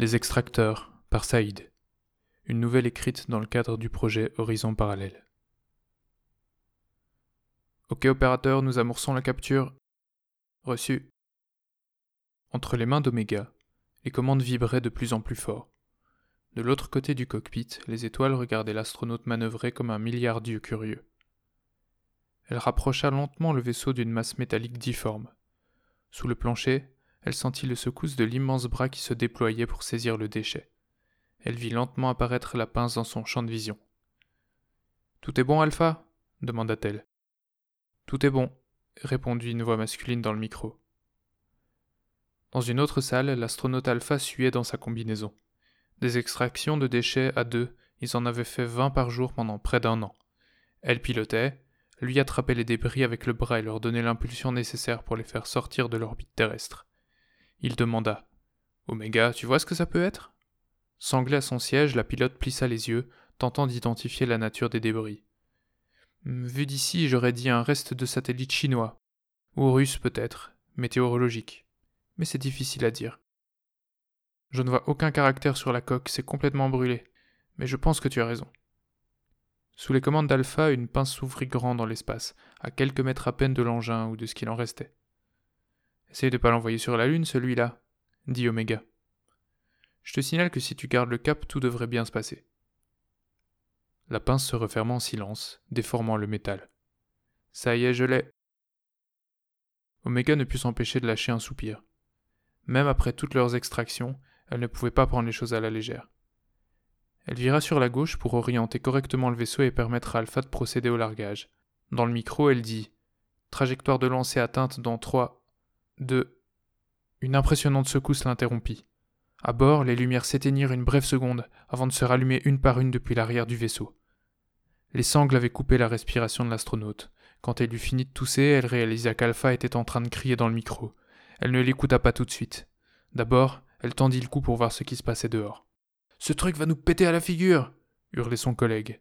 Les extracteurs, par Saïd. Une nouvelle écrite dans le cadre du projet Horizon Parallèle. Ok opérateur, nous amorçons la capture. Reçu. Entre les mains d'Oméga, les commandes vibraient de plus en plus fort. De l'autre côté du cockpit, les étoiles regardaient l'astronaute manœuvrer comme un milliard d'yeux curieux. Elle rapprocha lentement le vaisseau d'une masse métallique difforme. Sous le plancher, elle sentit le secousse de l'immense bras qui se déployait pour saisir le déchet. Elle vit lentement apparaître la pince dans son champ de vision. Tout est bon, Alpha? demanda-t-elle. Tout est bon, répondit une voix masculine dans le micro. Dans une autre salle, l'astronaute Alpha suait dans sa combinaison. Des extractions de déchets à deux, ils en avaient fait vingt par jour pendant près d'un an. Elle pilotait, lui attrapait les débris avec le bras et leur donnait l'impulsion nécessaire pour les faire sortir de l'orbite terrestre. Il demanda Oméga, tu vois ce que ça peut être? Sanglée à son siège, la pilote plissa les yeux, tentant d'identifier la nature des débris. Hmm, vu d'ici, j'aurais dit un reste de satellite chinois. Ou russe peut-être, météorologique. Mais c'est difficile à dire. Je ne vois aucun caractère sur la coque, c'est complètement brûlé. Mais je pense que tu as raison. Sous les commandes d'Alpha, une pince s'ouvrit grand dans l'espace, à quelques mètres à peine de l'engin ou de ce qu'il en restait. Essaye de pas l'envoyer sur la Lune, celui-là, dit Oméga. Je te signale que si tu gardes le cap, tout devrait bien se passer. La pince se referma en silence, déformant le métal. Ça y est, je l'ai. Oméga ne put s'empêcher de lâcher un soupir. Même après toutes leurs extractions, elle ne pouvait pas prendre les choses à la légère. Elle vira sur la gauche pour orienter correctement le vaisseau et permettre à Alpha de procéder au largage. Dans le micro, elle dit Trajectoire de lancer atteinte dans 3, Une impressionnante secousse l'interrompit. À bord, les lumières s'éteignirent une brève seconde avant de se rallumer une par une depuis l'arrière du vaisseau. Les sangles avaient coupé la respiration de l'astronaute. Quand elle eut fini de tousser, elle réalisa qu'Alpha était en train de crier dans le micro. Elle ne l'écouta pas tout de suite. D'abord, elle tendit le cou pour voir ce qui se passait dehors. Ce truc va nous péter à la figure hurlait son collègue.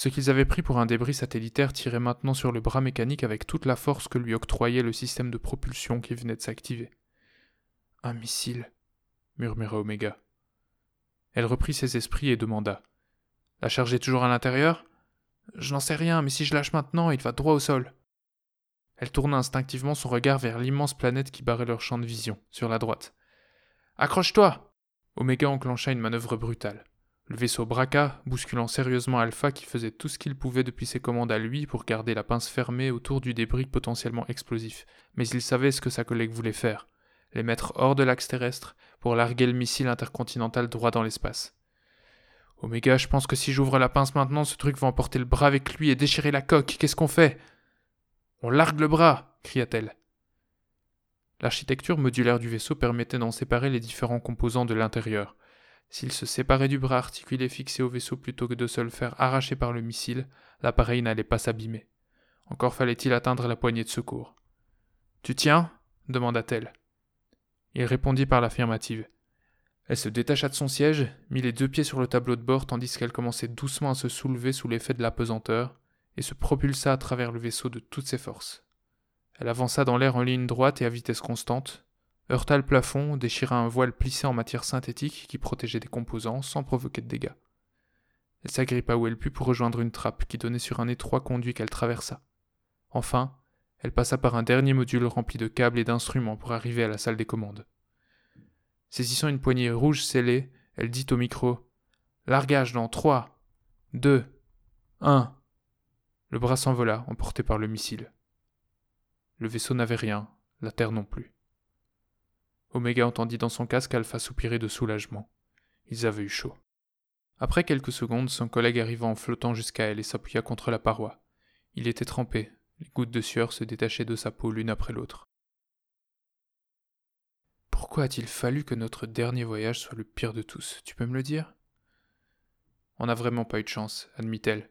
Ce qu'ils avaient pris pour un débris satellitaire tirait maintenant sur le bras mécanique avec toute la force que lui octroyait le système de propulsion qui venait de s'activer. Un missile, murmura Omega. Elle reprit ses esprits et demanda. La charge est toujours à l'intérieur? Je n'en sais rien, mais si je lâche maintenant, il va droit au sol. Elle tourna instinctivement son regard vers l'immense planète qui barrait leur champ de vision, sur la droite. Accroche-toi Omega enclencha une manœuvre brutale. Le vaisseau braqua, bousculant sérieusement Alpha qui faisait tout ce qu'il pouvait depuis ses commandes à lui pour garder la pince fermée autour du débris potentiellement explosif. Mais il savait ce que sa collègue voulait faire les mettre hors de l'axe terrestre pour larguer le missile intercontinental droit dans l'espace. Oméga, je pense que si j'ouvre la pince maintenant, ce truc va emporter le bras avec lui et déchirer la coque. Qu'est-ce qu'on fait? On largue le bras cria-t-elle. L'architecture modulaire du vaisseau permettait d'en séparer les différents composants de l'intérieur. S'il se séparait du bras articulé fixé au vaisseau plutôt que de se le faire arracher par le missile, l'appareil n'allait pas s'abîmer. Encore fallait-il atteindre la poignée de secours. Tu tiens? demanda-t-elle. Il répondit par l'affirmative. Elle se détacha de son siège, mit les deux pieds sur le tableau de bord tandis qu'elle commençait doucement à se soulever sous l'effet de l'apesanteur, et se propulsa à travers le vaisseau de toutes ses forces. Elle avança dans l'air en ligne droite et à vitesse constante, heurta le plafond, déchira un voile plissé en matière synthétique qui protégeait des composants sans provoquer de dégâts. Elle s'agrippa où elle put pour rejoindre une trappe qui donnait sur un étroit conduit qu'elle traversa. Enfin, elle passa par un dernier module rempli de câbles et d'instruments pour arriver à la salle des commandes. Saisissant une poignée rouge scellée, elle dit au micro Largage dans trois, deux, un. Le bras s'envola, emporté par le missile. Le vaisseau n'avait rien, la Terre non plus. Oméga entendit dans son casque Alpha soupirer de soulagement. Ils avaient eu chaud. Après quelques secondes, son collègue arriva en flottant jusqu'à elle et s'appuya contre la paroi. Il était trempé, les gouttes de sueur se détachaient de sa peau l'une après l'autre. Pourquoi a-t-il fallu que notre dernier voyage soit le pire de tous? Tu peux me le dire? On n'a vraiment pas eu de chance, admit-elle.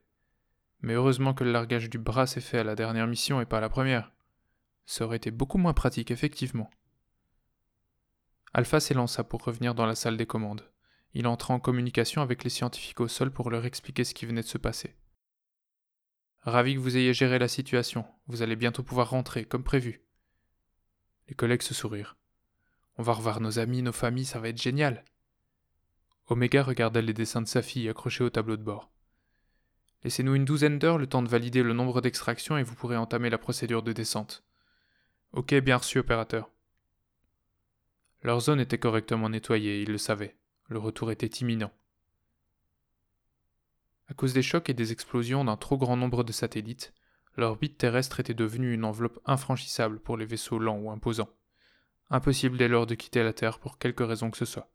Mais heureusement que le largage du bras s'est fait à la dernière mission et pas à la première. Ça aurait été beaucoup moins pratique, effectivement. Alpha s'élança pour revenir dans la salle des commandes. Il entra en communication avec les scientifiques au sol pour leur expliquer ce qui venait de se passer. Ravi que vous ayez géré la situation. Vous allez bientôt pouvoir rentrer, comme prévu. Les collègues se sourirent. On va revoir nos amis, nos familles, ça va être génial, Omega regardait les dessins de sa fille accrochés au tableau de bord. Laissez-nous une douzaine d'heures le temps de valider le nombre d'extractions et vous pourrez entamer la procédure de descente. Ok, bien reçu, opérateur. Leur zone était correctement nettoyée, ils le savaient. Le retour était imminent. À cause des chocs et des explosions d'un trop grand nombre de satellites, l'orbite terrestre était devenue une enveloppe infranchissable pour les vaisseaux lents ou imposants. Impossible dès lors de quitter la Terre pour quelque raison que ce soit.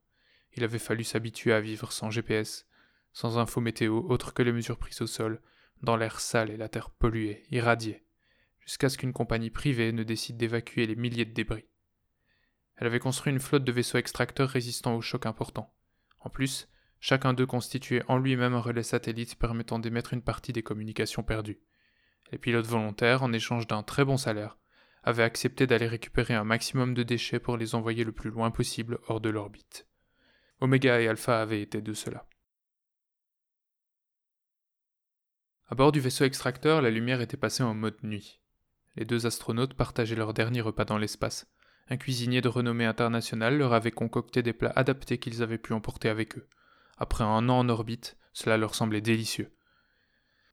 Il avait fallu s'habituer à vivre sans GPS, sans info météo autre que les mesures prises au sol, dans l'air sale et la terre polluée, irradiée, jusqu'à ce qu'une compagnie privée ne décide d'évacuer les milliers de débris. Elle avait construit une flotte de vaisseaux extracteurs résistants aux chocs importants. En plus, chacun d'eux constituait en lui-même un relais satellite permettant d'émettre une partie des communications perdues. Les pilotes volontaires, en échange d'un très bon salaire, avaient accepté d'aller récupérer un maximum de déchets pour les envoyer le plus loin possible hors de l'orbite. Oméga et Alpha avaient été de cela. À bord du vaisseau extracteur, la lumière était passée en mode nuit. Les deux astronautes partageaient leur dernier repas dans l'espace. Un cuisinier de renommée internationale leur avait concocté des plats adaptés qu'ils avaient pu emporter avec eux. Après un an en orbite, cela leur semblait délicieux.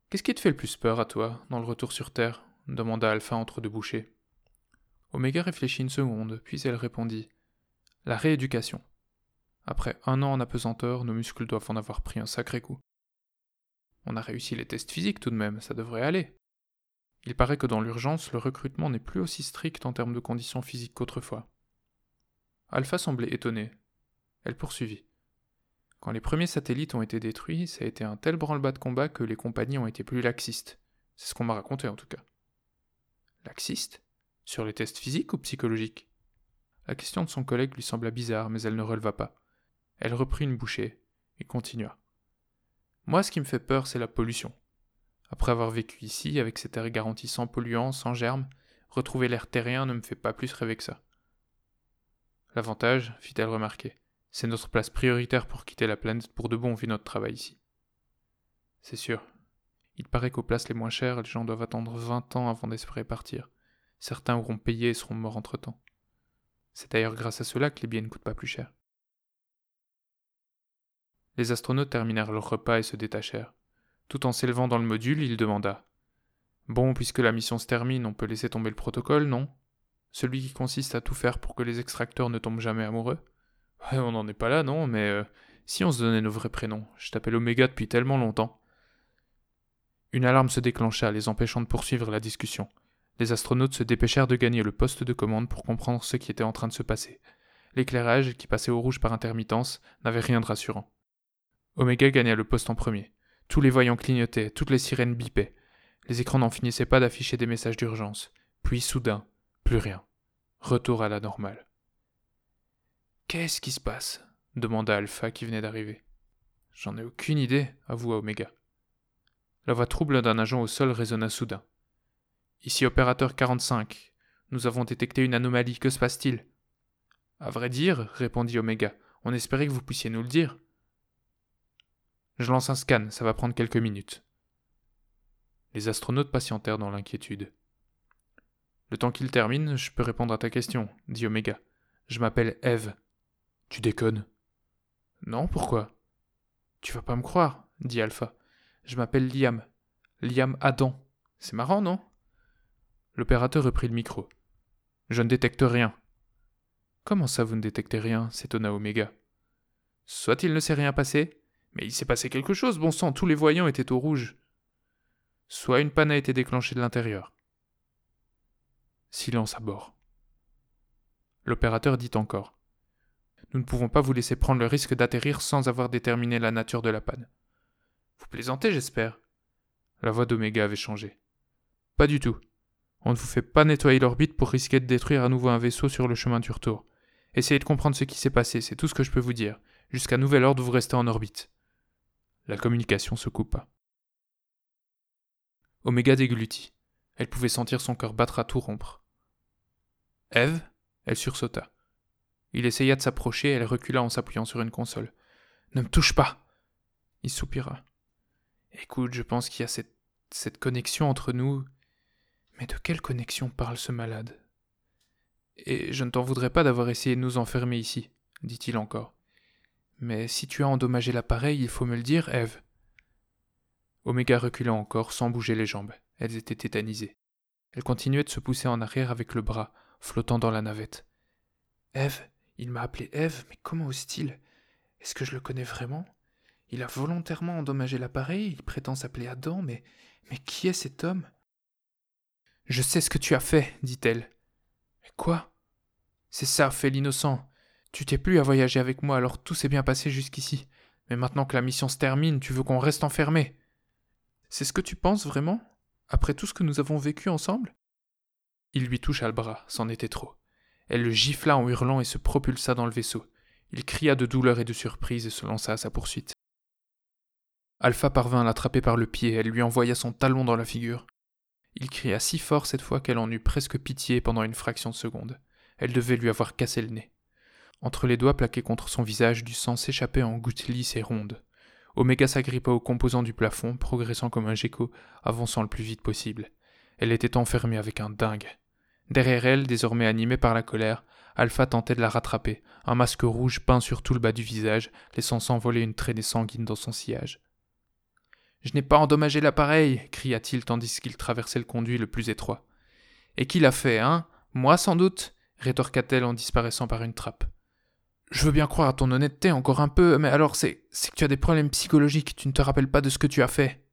Qu'est-ce qui te fait le plus peur à toi, dans le retour sur Terre? demanda Alpha entre deux bouchées. Oméga réfléchit une seconde, puis elle répondit La rééducation. Après un an en apesanteur, nos muscles doivent en avoir pris un sacré coup. On a réussi les tests physiques tout de même, ça devrait aller. Il paraît que dans l'urgence, le recrutement n'est plus aussi strict en termes de conditions physiques qu'autrefois. Alpha semblait étonnée. Elle poursuivit. Quand les premiers satellites ont été détruits, ça a été un tel branle-bas de combat que les compagnies ont été plus laxistes. C'est ce qu'on m'a raconté en tout cas. Laxistes? Sur les tests physiques ou psychologiques? La question de son collègue lui sembla bizarre, mais elle ne releva pas. Elle reprit une bouchée et continua. Moi, ce qui me fait peur, c'est la pollution. Après avoir vécu ici, avec cet air garanti sans polluants, sans germes, retrouver l'air terrien ne me fait pas plus rêver que ça. L'avantage, fit-elle remarquer, c'est notre place prioritaire pour quitter la planète pour de bon vu notre travail ici. C'est sûr. Il paraît qu'aux places les moins chères, les gens doivent attendre vingt ans avant d'espérer partir. Certains auront payé et seront morts entre-temps. C'est d'ailleurs grâce à cela que les billets ne coûtent pas plus cher. Les astronautes terminèrent leur repas et se détachèrent. Tout en s'élevant dans le module, il demanda Bon, puisque la mission se termine, on peut laisser tomber le protocole, non? Celui qui consiste à tout faire pour que les extracteurs ne tombent jamais amoureux? On n'en est pas là, non, mais euh, si on se donnait nos vrais prénoms, je t'appelle Oméga depuis tellement longtemps. Une alarme se déclencha, les empêchant de poursuivre la discussion. Les astronautes se dépêchèrent de gagner le poste de commande pour comprendre ce qui était en train de se passer. L'éclairage, qui passait au rouge par intermittence, n'avait rien de rassurant. Omega gagna le poste en premier. Tous les voyants clignotaient, toutes les sirènes bipaient. Les écrans n'en finissaient pas d'afficher des messages d'urgence. Puis soudain, plus rien. Retour à la normale. Qu'est-ce qui se passe? demanda Alpha qui venait d'arriver. J'en ai aucune idée, avoua Omega. La voix trouble d'un agent au sol résonna soudain. Ici opérateur 45. Nous avons détecté une anomalie, que se passe-t-il À vrai dire, répondit Omega, on espérait que vous puissiez nous le dire. Je lance un scan, ça va prendre quelques minutes. Les astronautes patientèrent dans l'inquiétude. Le temps qu'il termine, je peux répondre à ta question, dit Omega. Je m'appelle Eve. Tu déconnes? Non, pourquoi? Tu vas pas me croire, dit Alpha. Je m'appelle Liam. Liam Adam. C'est marrant, non? L'opérateur reprit le micro. Je ne détecte rien. Comment ça vous ne détectez rien? s'étonna Omega. Soit il ne s'est rien passé, mais il s'est passé quelque chose, bon sang, tous les voyants étaient au rouge. Soit une panne a été déclenchée de l'intérieur. Silence à bord. L'opérateur dit encore. Nous ne pouvons pas vous laisser prendre le risque d'atterrir sans avoir déterminé la nature de la panne. Vous plaisantez, j'espère. La voix d'Oméga avait changé. Pas du tout. On ne vous fait pas nettoyer l'orbite pour risquer de détruire à nouveau un vaisseau sur le chemin du retour. Essayez de comprendre ce qui s'est passé, c'est tout ce que je peux vous dire. Jusqu'à nouvel ordre, vous restez en orbite. La communication se coupa. Oméga déglutit. Elle pouvait sentir son cœur battre à tout rompre. Eve Elle sursauta. Il essaya de s'approcher et elle recula en s'appuyant sur une console. Ne me touche pas Il soupira. Écoute, je pense qu'il y a cette, cette connexion entre nous. Mais de quelle connexion parle ce malade? Et je ne t'en voudrais pas d'avoir essayé de nous enfermer ici, dit-il encore. Mais si tu as endommagé l'appareil, il faut me le dire, Eve. Oméga recula encore sans bouger les jambes. Elles étaient tétanisées. Elle continuait de se pousser en arrière avec le bras, flottant dans la navette. Eve, il m'a appelé Eve, mais comment ose-t-il? Est-ce que je le connais vraiment? Il a volontairement endommagé l'appareil, il prétend s'appeler Adam, mais. Mais qui est cet homme? Je sais ce que tu as fait, dit-elle. Mais quoi? C'est ça, fait l'innocent. Tu t'es plus à voyager avec moi, alors tout s'est bien passé jusqu'ici. Mais maintenant que la mission se termine, tu veux qu'on reste enfermé. C'est ce que tu penses vraiment? Après tout ce que nous avons vécu ensemble? Il lui toucha le bras, c'en était trop. Elle le gifla en hurlant et se propulsa dans le vaisseau. Il cria de douleur et de surprise et se lança à sa poursuite. Alpha parvint à l'attraper par le pied, elle lui envoya son talon dans la figure. Il cria si fort cette fois qu'elle en eut presque pitié pendant une fraction de seconde. Elle devait lui avoir cassé le nez. Entre les doigts plaqués contre son visage, du sang s'échappait en gouttes lisses et rondes. Oméga s'agrippa aux composants du plafond, progressant comme un gecko, avançant le plus vite possible. Elle était enfermée avec un dingue. Derrière elle, désormais animée par la colère, Alpha tentait de la rattraper, un masque rouge peint sur tout le bas du visage, laissant s'envoler une traînée sanguine dans son sillage. Je n'ai pas endommagé l'appareil, cria-t-il tandis qu'il traversait le conduit le plus étroit. Et qui l'a fait, hein? Moi sans doute rétorqua-t-elle en disparaissant par une trappe. Je veux bien croire à ton honnêteté encore un peu, mais alors c'est, c'est que tu as des problèmes psychologiques, tu ne te rappelles pas de ce que tu as fait.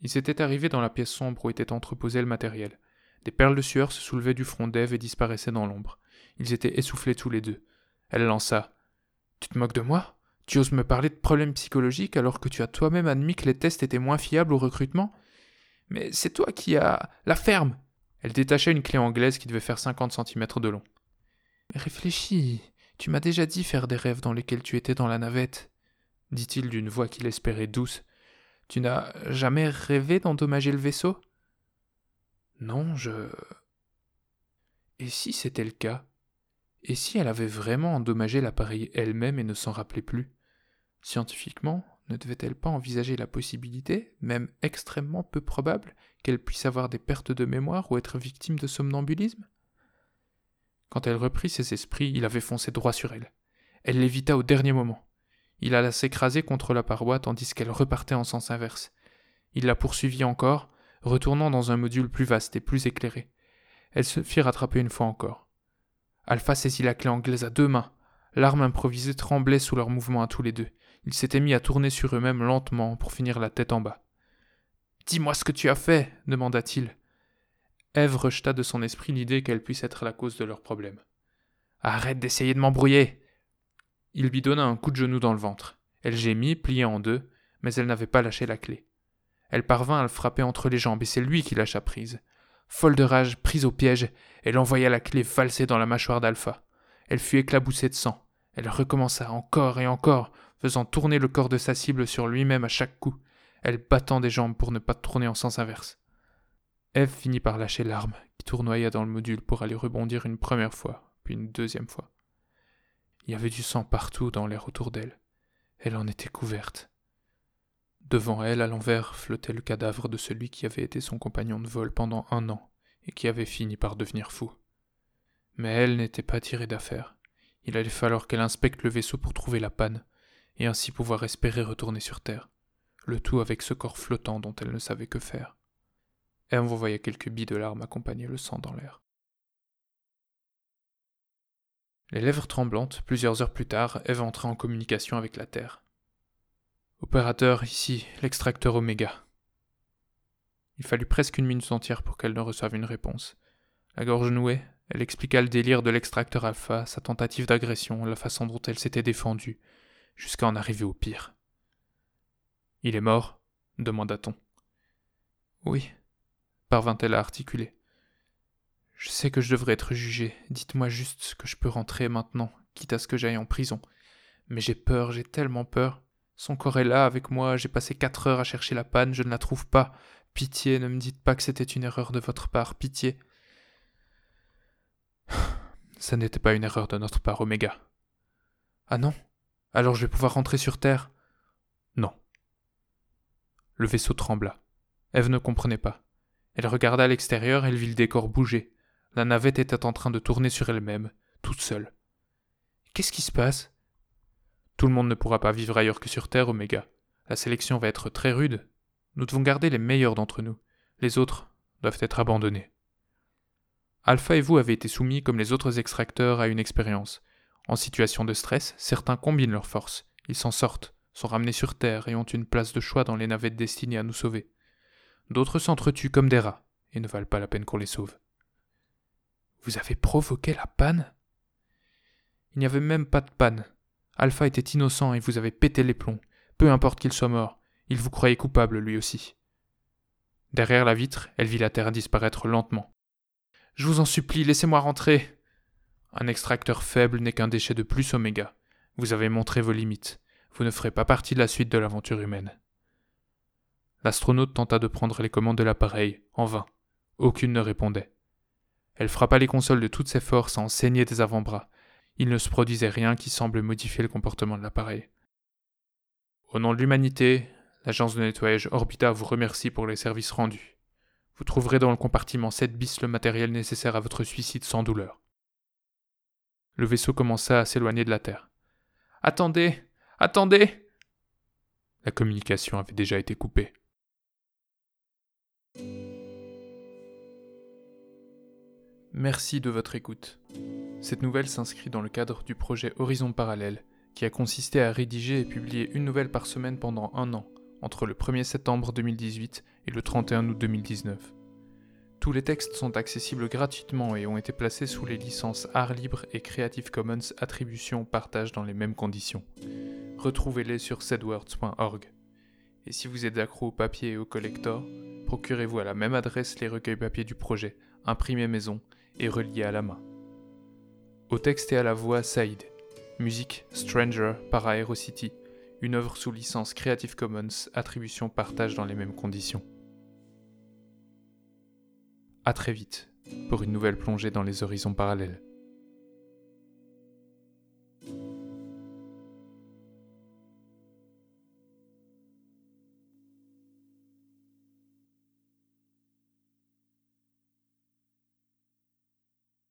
Il s'était arrivé dans la pièce sombre où était entreposé le matériel. Des perles de sueur se soulevaient du front d'Ève et disparaissaient dans l'ombre. Ils étaient essoufflés tous les deux. Elle lança. Tu te moques de moi? Tu oses me parler de problèmes psychologiques alors que tu as toi-même admis que les tests étaient moins fiables au recrutement? Mais c'est toi qui as. la ferme Elle détachait une clé anglaise qui devait faire cinquante centimètres de long. Réfléchis. Tu m'as déjà dit faire des rêves dans lesquels tu étais dans la navette, dit-il d'une voix qu'il espérait douce. Tu n'as jamais rêvé d'endommager le vaisseau? Non, je. Et si c'était le cas? Et si elle avait vraiment endommagé l'appareil elle-même et ne s'en rappelait plus? Scientifiquement, ne devait-elle pas envisager la possibilité, même extrêmement peu probable, qu'elle puisse avoir des pertes de mémoire ou être victime de somnambulisme? Quand elle reprit ses esprits, il avait foncé droit sur elle. Elle l'évita au dernier moment. Il alla s'écraser contre la paroi tandis qu'elle repartait en sens inverse. Il la poursuivit encore, retournant dans un module plus vaste et plus éclairé. Elle se fit rattraper une fois encore. Alpha saisit la clé anglaise à deux mains. L'arme improvisée tremblait sous leurs mouvements à tous les deux. Ils s'étaient mis à tourner sur eux-mêmes lentement pour finir la tête en bas. Dis-moi ce que tu as fait demanda-t-il. Ève rejeta de son esprit l'idée qu'elle puisse être la cause de leurs problèmes. Arrête d'essayer de m'embrouiller Il lui donna un coup de genou dans le ventre. Elle gémit, pliée en deux, mais elle n'avait pas lâché la clé. Elle parvint à le frapper entre les jambes et c'est lui qui lâcha prise. Folle de rage, prise au piège, elle envoya la clé valser dans la mâchoire d'Alpha. Elle fut éclaboussée de sang. Elle recommença encore et encore, faisant tourner le corps de sa cible sur lui-même à chaque coup, elle battant des jambes pour ne pas tourner en sens inverse. Eve finit par lâcher l'arme, qui tournoya dans le module pour aller rebondir une première fois, puis une deuxième fois. Il y avait du sang partout dans l'air autour d'elle. Elle en était couverte. Devant elle, à l'envers, flottait le cadavre de celui qui avait été son compagnon de vol pendant un an et qui avait fini par devenir fou. Mais elle n'était pas tirée d'affaire. Il allait falloir qu'elle inspecte le vaisseau pour trouver la panne, et ainsi pouvoir espérer retourner sur Terre, le tout avec ce corps flottant dont elle ne savait que faire on voyait quelques billes de larmes accompagner le sang dans l'air. Les lèvres tremblantes, plusieurs heures plus tard, Eve entra en communication avec la Terre. Opérateur, ici, l'extracteur Oméga. Il fallut presque une minute entière pour qu'elle ne reçoive une réponse. La gorge nouée, elle expliqua le délire de l'extracteur Alpha, sa tentative d'agression, la façon dont elle s'était défendue, jusqu'à en arriver au pire. Il est mort? demanda-t-on. Oui, parvint-elle à articuler. Je sais que je devrais être jugée. Dites-moi juste que je peux rentrer maintenant, quitte à ce que j'aille en prison. Mais j'ai peur, j'ai tellement peur. Son corps est là avec moi, j'ai passé quatre heures à chercher la panne, je ne la trouve pas. Pitié, ne me dites pas que c'était une erreur de votre part, pitié. Ça n'était pas une erreur de notre part, Oméga. Ah non? Alors je vais pouvoir rentrer sur Terre? Non. Le vaisseau trembla. Eve ne comprenait pas. Elle regarda l'extérieur, elle vit le décor bouger. La navette était en train de tourner sur elle-même, toute seule. Qu'est-ce qui se passe? Tout le monde ne pourra pas vivre ailleurs que sur Terre, Oméga. La sélection va être très rude. Nous devons garder les meilleurs d'entre nous. Les autres doivent être abandonnés. Alpha et vous avez été soumis comme les autres extracteurs à une expérience. En situation de stress, certains combinent leurs forces. Ils s'en sortent, sont ramenés sur Terre et ont une place de choix dans les navettes destinées à nous sauver. D'autres s'entretuent comme des rats et ne valent pas la peine qu'on les sauve. Vous avez provoqué la panne? Il n'y avait même pas de panne. Alpha était innocent et vous avez pété les plombs. Peu importe qu'il soit mort, il vous croyait coupable lui aussi. Derrière la vitre, elle vit la terre disparaître lentement. Je vous en supplie, laissez-moi rentrer. Un extracteur faible n'est qu'un déchet de plus oméga. Vous avez montré vos limites. Vous ne ferez pas partie de la suite de l'aventure humaine. L'astronaute tenta de prendre les commandes de l'appareil, en vain. Aucune ne répondait. Elle frappa les consoles de toutes ses forces à en saigner des avant-bras. Il ne se produisait rien qui semble modifier le comportement de l'appareil. Au nom de l'humanité, l'agence de nettoyage Orbita vous remercie pour les services rendus. Vous trouverez dans le compartiment 7 bis le matériel nécessaire à votre suicide sans douleur. Le vaisseau commença à s'éloigner de la Terre. Attendez Attendez La communication avait déjà été coupée. Merci de votre écoute. Cette nouvelle s'inscrit dans le cadre du projet Horizon Parallèle, qui a consisté à rédiger et publier une nouvelle par semaine pendant un an, entre le 1er septembre 2018 et le 31 août 2019. Tous les textes sont accessibles gratuitement et ont été placés sous les licences Art Libre et Creative Commons Attribution Partage dans les mêmes conditions. Retrouvez-les sur sedwords.org. Et si vous êtes accro au papier et au collector, procurez-vous à la même adresse les recueils papier du projet, imprimés maison et reliés à la main. Au texte et à la voix, Saïd. Musique Stranger par Aerocity, une œuvre sous licence Creative Commons, attribution partage dans les mêmes conditions. A très vite pour une nouvelle plongée dans les horizons parallèles.